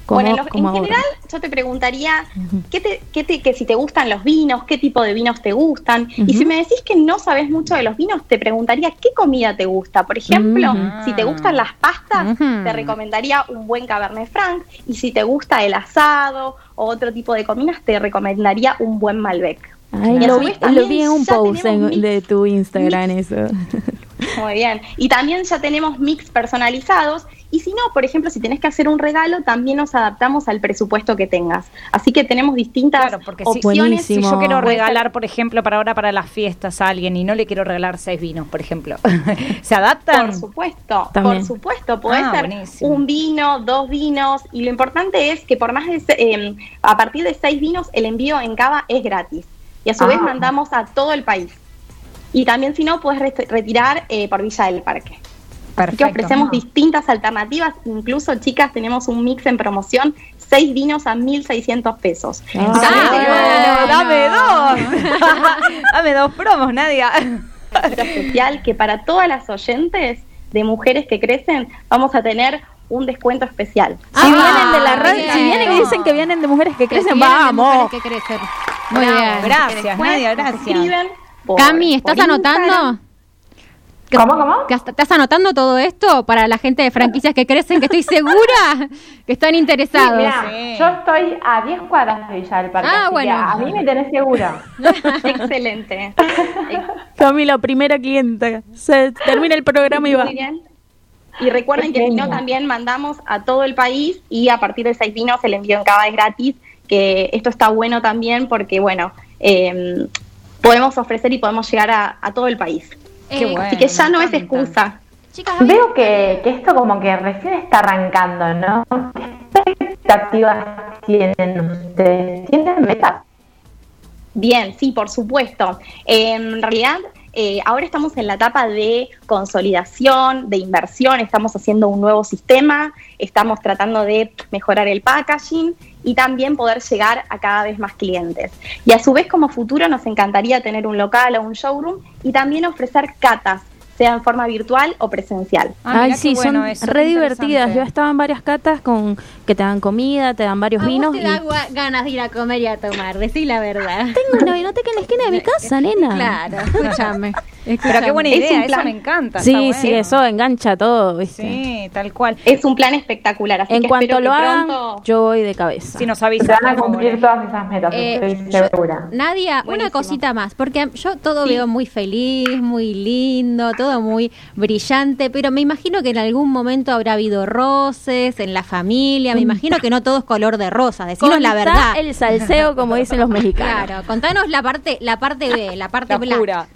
¿Cómo- bueno, en, general yo te preguntaría ¿qué te, qué te- que si te gustan los vinos, qué tipo de vinos te gustan. Y si me decís que no sabes mucho de los vinos, te preguntaría qué comida te gusta. Por ejemplo, si te gustan las pastas, te recomendaría un buen Cabernet Franc. Y si te gusta el asado o otro tipo de comidas, te recomendaría un buen Malbec. Ay, lo vi, vez lo también vi en un post en- mix- de tu Instagram eso. Muy bien. Y también ya tenemos mix personalizados. Y si no, por ejemplo, si tenés que hacer un regalo, también nos adaptamos al presupuesto que tengas. Así que tenemos distintas Claro, porque si, opciones. si yo quiero regalar, por ejemplo, para ahora para las fiestas a alguien y no le quiero regalar seis vinos, por ejemplo, ¿se adaptan? Por supuesto, También. por supuesto, puede Ah, ser buenísimo. un vino, dos vinos, y lo importante es que por más de, se- eh, a partir de seis vinos, el envío en Cava es gratis. Y a su Ah. vez mandamos a todo el país. Y también si no, puedes retirar eh, por Villa del Parque. Así que Perfecto. ofrecemos distintas alternativas, incluso chicas tenemos un mix en promoción, seis vinos a 1.600 pesos. Ah, Ah, tenemos bueno, dame dos. dame dos promos, Nadia. especial que para todas las oyentes de mujeres que crecen vamos a tener un descuento especial. Si vienen de la Ah, radio, si vienen y dicen que vienen de mujeres que Que crecen, si vienen de vamos. mujeres que crecen. Muy Bravo, bien. Gracias, Nadia, gracias. escriben por- Cami, ¿estás anotando? Instagram. ¿Que- ¿Cómo, cómo? ¿Estás anotando todo esto para la gente de franquicias que crecen? Que estoy segura que están Sí, interesados. mirá, Sí. yo estoy a 10 cuadras de Villa del Parque. Ah, así que bueno. A mí me tenés segura. Excelente. Camila, primera clienta. Se termina el programa y va. Muy bien. Y recuerden que si no, también mandamos a todo el país y a partir de seis vinos el envío en Cava es gratis, que esto está bueno también porque, bueno, eh, podemos ofrecer y podemos llegar a, a todo el país. Qué Eh, bueno. Así que ya no es excusa. Chicas, Veo que, que esto como que recién está arrancando, ¿no? ¿Qué expectativas tienen ustedes? ¿Tienen metas? Bien, sí, por supuesto. Eh, en realidad, eh, ahora estamos en la etapa de consolidación, de inversión, estamos haciendo un nuevo sistema, estamos tratando de mejorar el packaging y también poder llegar a cada vez más clientes. Y a su vez, como futuro, nos encantaría tener un local o un showroom y también ofrecer catas, sea en forma virtual o presencial. Ah, Ay, sí, bueno son eso, re divertidas. Yo estaba en varias catas con que te dan comida, te dan varios a vos vinos. te y- da gua- ganas de ir a comer y a tomar, decí la verdad. Tengo una vinoteca en la esquina de mi casa, nena. Claro, escúchame. Pero qué buena Es idea, un eso me encanta. Sí, sí, eso engancha todo, ¿viste? Sí, tal cual. Es un plan espectacular, así En que cuanto espero lo que hagan, pronto... yo voy de cabeza. Si nos Se avisa. van a cumplir todas esas metas, Eh, estoy yo- segura. Nadia, una cosita más, porque yo todo Sí. veo muy feliz, muy lindo, todo muy brillante, pero me imagino que en algún momento habrá habido roces en la familia, me imagino que no todo es color de rosa, decinos la verdad. el salseo, como dicen los mexicanos. Claro, contanos la parte, la parte B, la parte La blanca.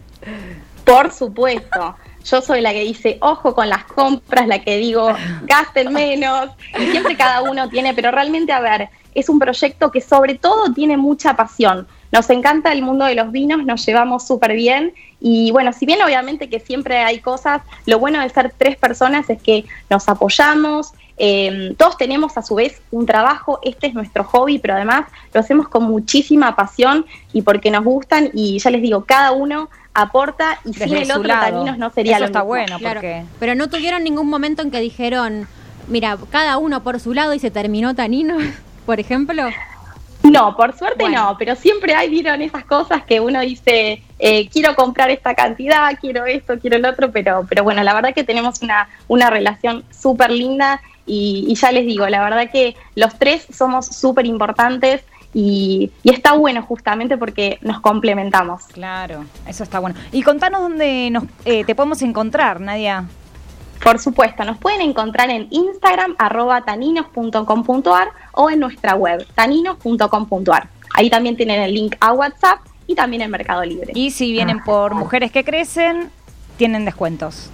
Por supuesto. Yo soy la que dice, ojo con las compras, la que digo, gasten menos. Y siempre cada uno tiene, pero realmente, a ver, es un proyecto que sobre todo tiene mucha pasión. Nos encanta el mundo de los vinos, nos llevamos súper bien. Y bueno, si bien obviamente que siempre hay cosas, lo bueno de ser tres personas es que nos apoyamos, eh, todos tenemos a su vez un trabajo, este es nuestro hobby, pero además lo hacemos con muchísima pasión y porque nos gustan y ya les digo, cada uno aporta y sin Desde el su otro lado. Taninos no sería Eso lo está mismo. bueno, Claro, porque... pero no tuvieron ningún momento en que dijeron, mira, cada uno por su lado y se terminó Tanino, por ejemplo. No, por suerte Bueno. no, pero siempre hay, vieron esas cosas que uno dice, eh, quiero comprar esta cantidad, quiero esto, quiero el otro, pero, pero bueno, la verdad que tenemos una, una relación súper linda y, y ya les digo, la verdad que los tres somos súper importantes y, y está bueno justamente porque nos complementamos. Claro, eso está bueno. Y contanos dónde nos, eh, te podemos encontrar, Nadia. Por supuesto, nos pueden encontrar en Instagram, arroba taninos.com.ar o en nuestra web, taninos.com.ar. Ahí también tienen el link a WhatsApp y también en Mercado Libre. Y si vienen por mujeres que crecen, tienen descuentos.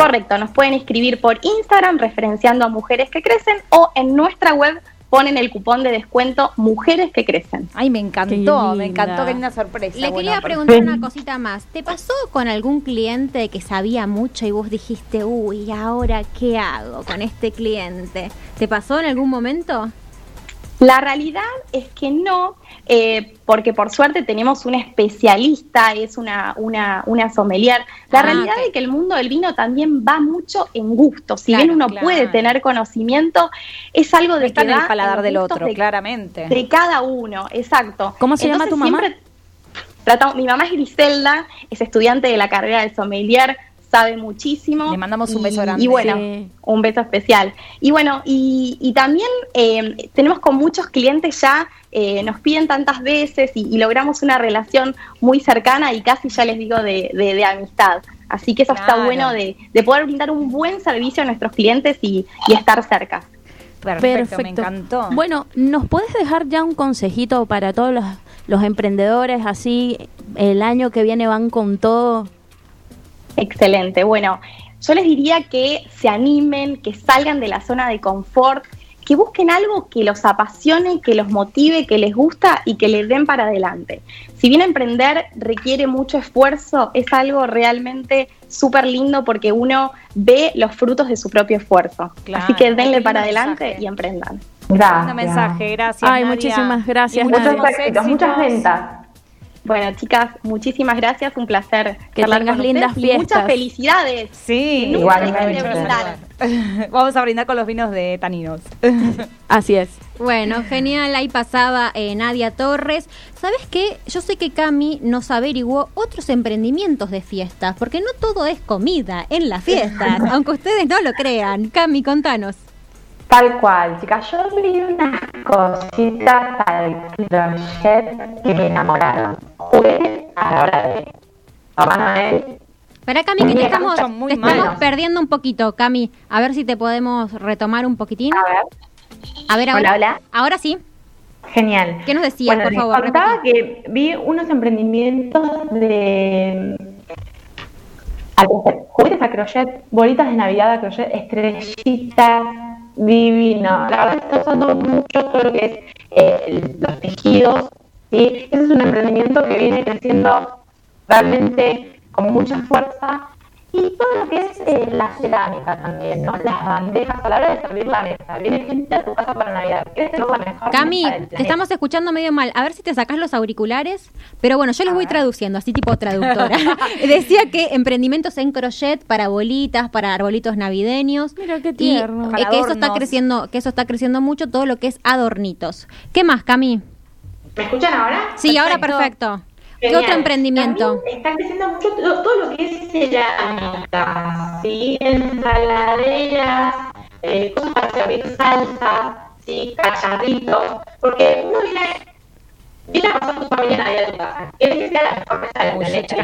Correcto, nos pueden escribir por Instagram referenciando a Mujeres que Crecen o en nuestra web ponen el cupón de descuento Mujeres que Crecen. Ay, me encantó, me encantó, qué linda sorpresa. Le Bueno, quería preguntar una cosita más. ¿Te pasó con algún cliente que sabía mucho y vos dijiste, uy, ahora qué hago con este cliente? ¿Te pasó en algún momento? La realidad es que no, eh, porque por suerte tenemos un especialista, es una, una, una sommelier. La Ah, realidad es que el mundo del vino también va mucho en gusto. Si Claro, bien uno claro. puede tener conocimiento, es algo de Está que en el paladar del otro, de- claramente. de cada uno, exacto. ¿Cómo se llama tu mamá? tratamos- mi mamá es Griselda, es estudiante de la carrera de sommelier, sabe muchísimo. Le mandamos un y- beso grande. Y bueno, Sí. un beso especial. Y bueno, y, y también eh, tenemos con muchos clientes ya, eh, nos piden tantas veces y, y logramos una relación muy cercana y casi ya les digo de, de- de amistad. Así que eso está bueno de, de poder brindar un buen servicio a nuestros clientes y, y estar cerca. Perfecto, me encantó. Bueno, ¿nos puedes dejar ya un consejito para todos los, los emprendedores así el año que viene van con todo? Excelente. Bueno, yo les diría que se animen, que salgan de la zona de confort, que busquen algo que los apasione, que los motive, que les gusta y que les den para adelante. Si bien emprender requiere mucho esfuerzo, es algo realmente súper lindo porque uno ve los frutos de su propio esfuerzo. Claro, Así que denle para adelante mensaje. y emprendan. Gracias. Lindo mensaje, gracias. Ay, Nadia. muchísimas gracias, Y Muchos éxitos, muchas ventas. Bueno, chicas, muchísimas gracias, un placer Que tengas lindas y muchas fiestas. felicidades. Sí, Igualmente. Vamos a brindar con los vinos de Taninos. Así es. Bueno, genial, ahí pasaba eh, Nadia Torres. ¿Sabes qué? Yo sé que Cami nos averiguó otros emprendimientos de fiestas, porque no todo es comida en las fiestas, aunque ustedes no lo crean. Cami, contanos. Tal cual, chicas. Yo vi unas cositas al crochet que me enamoraron. Jugué a la hora de Papá Noel. Para Cami, que te estamos, te estamos perdiendo un poquito, Cami. A ver si te podemos retomar un poquitín. A ver, A ver, hola, ahora, hola. ahora sí. Genial. ¿Qué nos decías, Bueno, por les favor? contaba repetí. que vi unos emprendimientos de crochet, juguetes a crochet, bolitas de Navidad a crochet, estrellitas, divino. La verdad está usando mucho todo lo que es eh, los tejidos. ¿sí? Ese es un emprendimiento que viene creciendo realmente con mucha fuerza. Y todo lo que es eh, la cerámica también, ¿no? Las bandejas a la hora de servir la mesa. Viene gente a tu casa para Navidad. ¿Quieres tener la mejor Cami, te estamos escuchando medio mal. A ver si te sacás los auriculares. Pero bueno, yo les voy traduciendo, así tipo traductora. Decía que emprendimientos en crochet para bolitas, para arbolitos navideños. Mira qué Y tierno. eh, Para que eso está creciendo, que eso está creciendo mucho, todo lo que es adornitos. ¿Qué más, Cami? ¿Me escuchan ahora? Sí, ahora perfecto. ¿Qué Genial. otro emprendimiento? También está creciendo mucho todo, todo lo que es cerámica, ¿sí? ensaladeras, eh, cosas para servir salsa, ¿sí? cacharritos, porque uno viene, viene a pasar tu familia a tu casa. Quiere que sea la mejor mesa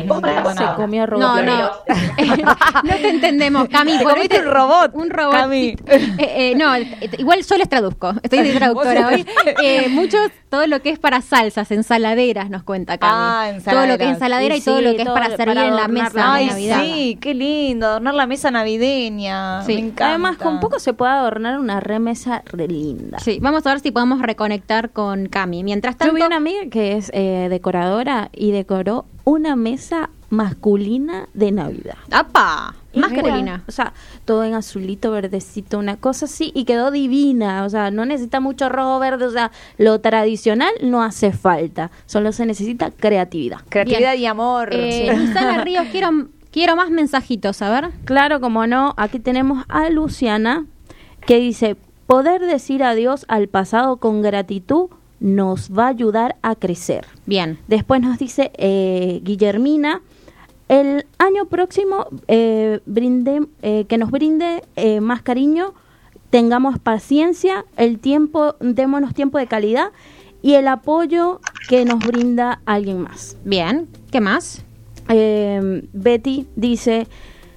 muy no buena Se comió No, robot. no. no te entendemos, Cami. Comiste hoy un robot, Un robot. Cami. Eh, eh, no, eh, igual yo les traduzco. Estoy de traductora hoy. Eh, muchos, todo lo que es para salsas, ensaladeras, nos cuenta Cami. Ah, Todo lo que es ensaladeras. ensaladera y, Y todo sí, lo que es para servir para en la mesa la de Ay, Navidad. sí, qué lindo, adornar la mesa navideña. Sí. Me encanta. Además, con poco se puede adornar una remesa re linda. Sí, vamos a ver si podemos reconectar con Cami. Mientras Yo tanto, vi una amiga que es eh, decoradora y decoró una mesa masculina de Navidad. ¡apa! Masculina. Mira, O sea, todo en azulito, verdecito, una cosa así, y quedó divina. O sea, no necesita mucho rojo verde, o sea, lo tradicional no hace falta. Solo se necesita creatividad. Creatividad Bien. y amor. Eh, Ríos, quiero, quiero más mensajitos, a ver. Claro, como no, aquí tenemos a Luciana que dice, poder decir adiós al pasado con gratitud nos va a ayudar a crecer. Bien. Después nos dice eh, Guillermina, el año próximo eh, brinde, eh, que nos brinde eh, más cariño, tengamos paciencia, el tiempo, démonos tiempo de calidad y el apoyo que nos brinda alguien más. Bien. ¿Qué más? Eh, Betty dice,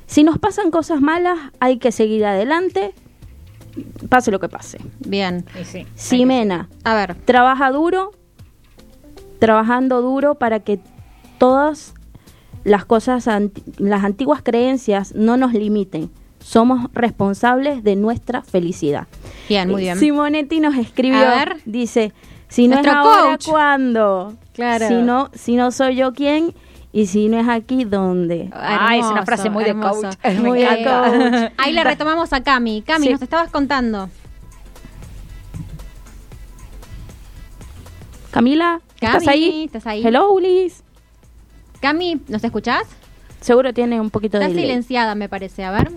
si nos pasan cosas malas, hay que seguir adelante, pase lo que pase. Bien. Sí. Ximena, A ver. trabaja duro, trabajando duro para que todas las cosas, anti- las antiguas creencias no nos limiten. Somos responsables de nuestra felicidad. Bien, muy bien. Simonetti nos escribió, A ver. dice, si no es ahora, coach. ¿cuándo? Claro. Si no, si no soy yo, ¿quién? Y si no es aquí, ¿dónde? Ay, es una frase muy de coach. Muy de coach. Ahí le retomamos a Cami. Cami, Sí. nos estabas contando. Camila, ¿estás ahí? ¿estás ahí? Hello, Liz. Cami, ¿nos escuchás? Seguro tiene un poquito Está de delay. silenciada, me parece. A ver.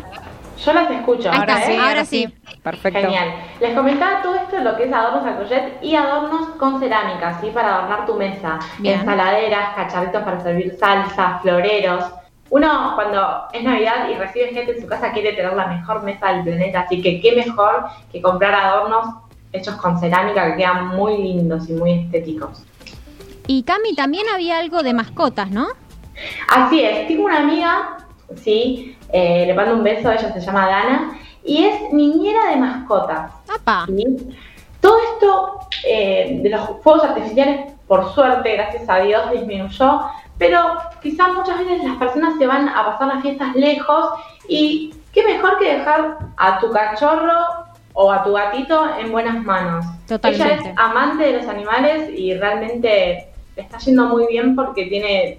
Yo las escucho. Ahí está, ¿eh? ahora sí. Perfecto. Genial. Les comentaba todo esto lo que es adornos al crochet y adornos con cerámica, ¿sí? Para adornar tu mesa. Bien. Ensaladeras, cacharritos para servir salsa, floreros. Uno cuando es Navidad y recibe gente en su casa quiere tener la mejor mesa del planeta, así que qué mejor que comprar adornos hechos con cerámica que quedan muy lindos y muy estéticos. Y Cami, también había algo de mascotas, ¿no? Así es, tengo una amiga, sí, eh, le mando un beso, ella se llama Dana, y es niñera de mascotas. ¿sí? Todo esto eh, de los fuegos artificiales, por suerte, gracias a Dios, disminuyó, pero quizás muchas veces las personas se van a pasar las fiestas lejos y qué mejor que dejar a tu cachorro o a tu gatito en buenas manos. Totalmente. Ella es amante de los animales y realmente le está yendo muy bien porque tiene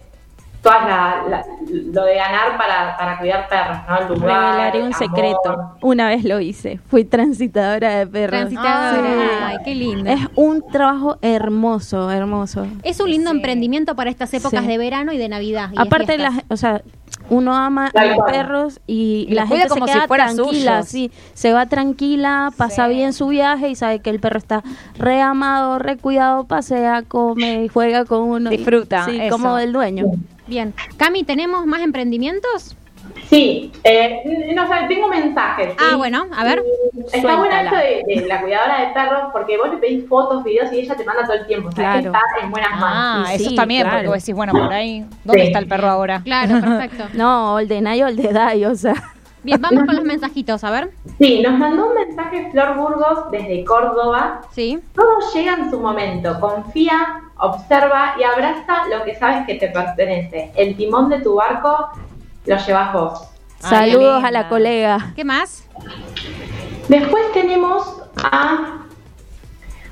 todas la, la- lo de ganar para, para cuidar perros, ¿no? El lugar, Revelaré un amor. secreto. Una vez lo hice. Fui transitadora de perros. Transitadora. Ay, qué lindo. Es un trabajo hermoso, hermoso. Es un lindo emprendimiento para estas épocas Sí. de verano y de Navidad. y de Aparte, fiestas. las, o sea, uno ama a los perros y, Y la gente como se si queda tranquila, sí, se va tranquila, pasa bien su viaje y sabe que el perro está re amado, re cuidado, pasea, come y juega con uno. y- Disfruta, sí, eso. como el dueño. Bien. Cami, ¿tenemos más emprendimientos? Sí, eh, no sé, tengo mensajes. ¿sí? Ah, bueno, a ver. Y Está bueno esto de, de la cuidadora de perros porque vos le pedís fotos, videos y ella te manda todo el tiempo. O sea, que Claro. está en buenas manos. Ah, Y eso sí, está bien, claro. porque vos decís, bueno, por ahí, ¿dónde Sí. está el perro ahora? Claro, perfecto. No, all the night, all the day, o sea. Bien, vamos con los mensajitos, a ver. Sí, nos mandó un mensaje Flor Burgos desde Córdoba. Sí. Todo llega en su momento. Confía, observa y abraza lo que sabes que te pertenece. El timón de tu barco lo llevas vos. Ay, Saludos a la colega. ¿Qué más? Después tenemos a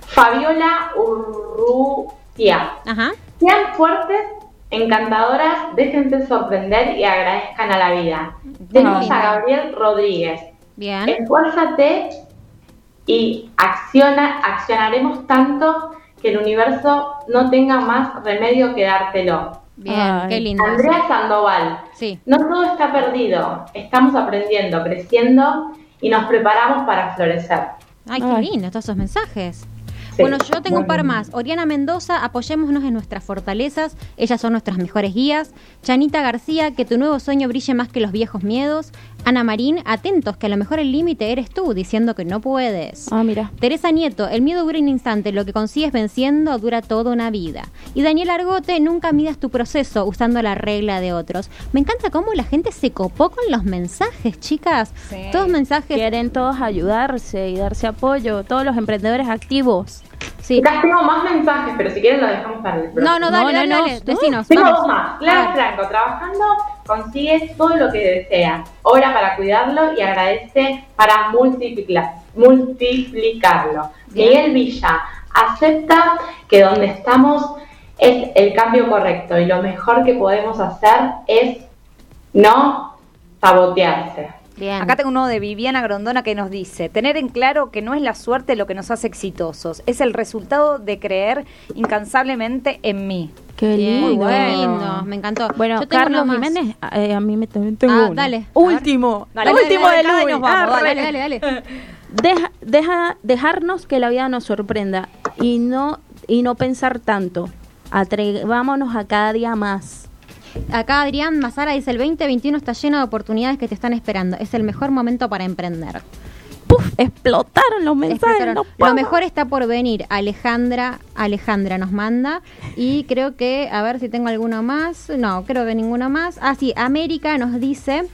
Fabiola Urrutia. Ajá. Sean fuertes, encantadoras, déjense sorprender y agradezcan a la vida. Tenemos a Gabriel Rodríguez. Bien. Esfuérzate y acciona, accionaremos tanto que el universo no tenga más remedio que dártelo. Bien, Ay. qué lindo. Andrea Sandoval. Sí. No todo está perdido. Estamos aprendiendo, creciendo y nos preparamos para florecer. Ay, qué Ay. lindo todos esos mensajes. Sí. Bueno, yo tengo un par más. Oriana Mendoza, apoyémonos en nuestras fortalezas. Ellas son nuestras mejores guías. Chanita García, que tu nuevo sueño brille más que los viejos miedos. Ana Marín, atentos, que a lo mejor el límite eres tú, diciendo que no puedes. Ah, mira. Teresa Nieto, el miedo dura un instante, lo que consigues venciendo dura toda una vida. Y Daniel Argote, nunca midas tu proceso usando la regla de otros. Me encanta cómo la gente se copó con los mensajes, chicas. Sí. Todos mensajes. Quieren todos ayudarse y darse apoyo, todos los emprendedores activos. Sí. Acá tengo más mensajes, pero si quieren lo dejamos para el próximo. No, no, dale, No, dale, no, dale, no. decinos. Tengo vamos. dos más. Clara. Franco, trabajando consigues todo lo que desea. Obra para cuidarlo y agradece para multiplicar, multiplicarlo. Miguel Villa, acepta que donde estamos es el cambio correcto y lo mejor que podemos hacer es no sabotearse. Bien. Acá tengo uno de Viviana Grondona que nos dice, tener en claro que no es la suerte lo que nos hace exitosos, es el resultado de creer incansablemente en mí. Qué lindo. qué lindo, me encantó. Bueno, Yo tengo Carlos. Jiménez, eh, a mí me también tengo Ah, uno. dale. Último. Dale, Lo dale, último dale, de Luis. Dale, dale, dale. Deja, deja, dejarnos que la vida nos sorprenda y no, y no pensar tanto. Atrevámonos a cada día más. Acá Adrián Mazara dice, el 2021 está lleno de oportunidades que te están esperando. Es el mejor momento para emprender. Puf, explotaron los mensajes. Explotaron. no Lo mejor está por venir. Alejandra, Alejandra nos manda. Y creo que, a ver si tengo alguno más. No, creo que ninguno más. Ah, sí, América nos dice,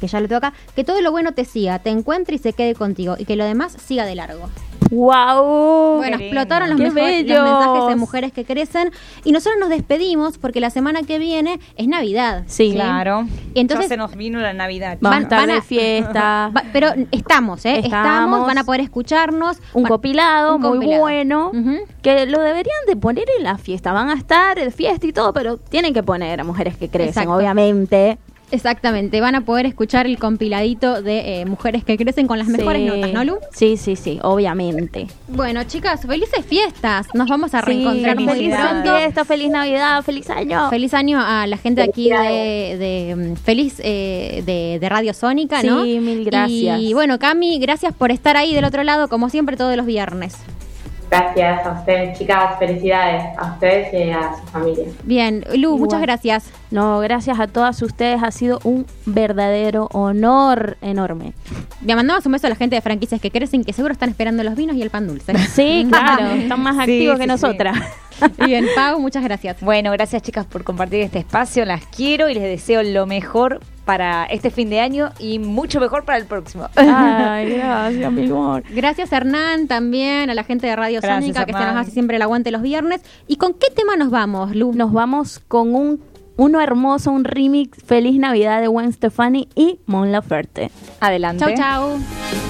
que ya le toca, que todo lo bueno te siga, te encuentre y se quede contigo. Y que lo demás siga de largo. ¡Wow! Bueno, Qué explotaron los, Qué mejor- los bellos. mensajes de mujeres que crecen. Y nosotros nos despedimos porque la semana que viene es Navidad. Sí. Claro. Y entonces- ya se nos vino la Navidad. Van- a estar de fiesta. Va- pero estamos, ¿eh? Estamos, Estamos. van a poder escucharnos. un Van- compilado un muy compilado. bueno que lo deberían de poner en la fiesta. Van a estar de fiesta y todo, pero tienen que poner a mujeres que crecen, Exacto. obviamente. Exactamente, van a poder escuchar el compiladito de eh, mujeres que crecen con las mejores notas, ¿no, Lu? Sí, sí, sí, obviamente. Bueno, chicas, felices fiestas. Nos vamos a Sí, reencontrar muy feliz pronto. fiesta, feliz Navidad, feliz año. Feliz año a la gente aquí de, de, mm, Feliz eh, de, de Radio Sónica, ¿no? Sí, mil gracias. Y bueno, Cami, gracias por estar ahí del otro lado, como siempre, todos los viernes. Gracias a ustedes, chicas. Felicidades a ustedes y a su familia. Bien, Lu, muchas gracias. No, gracias a todas ustedes, ha sido un verdadero honor enorme. Le mandamos un beso a la gente de franquicias que crecen, que seguro están esperando los vinos y el pan dulce. Sí, claro, están más Sí, activos sí, que sí. nosotras. Bien, Pau, muchas gracias. Bueno, gracias chicas por compartir este espacio, las quiero y les deseo lo mejor para este fin de año y mucho mejor para el próximo. Ay, gracias, mi amor. Gracias Hernán también, a la gente de Radio Gracias, Sónica que se nos hace siempre el aguante los viernes. ¿Y con qué tema nos vamos, Lu? Nos vamos con un uno hermoso, un remix Feliz Navidad de Gwen Stefani y Mon Laferte. Adelante. Chau, chau.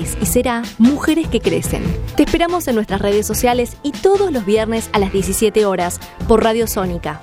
Es y será Mujeres que Crecen. Te esperamos en nuestras redes sociales y todos los viernes a las 17 horas por Radio Sónica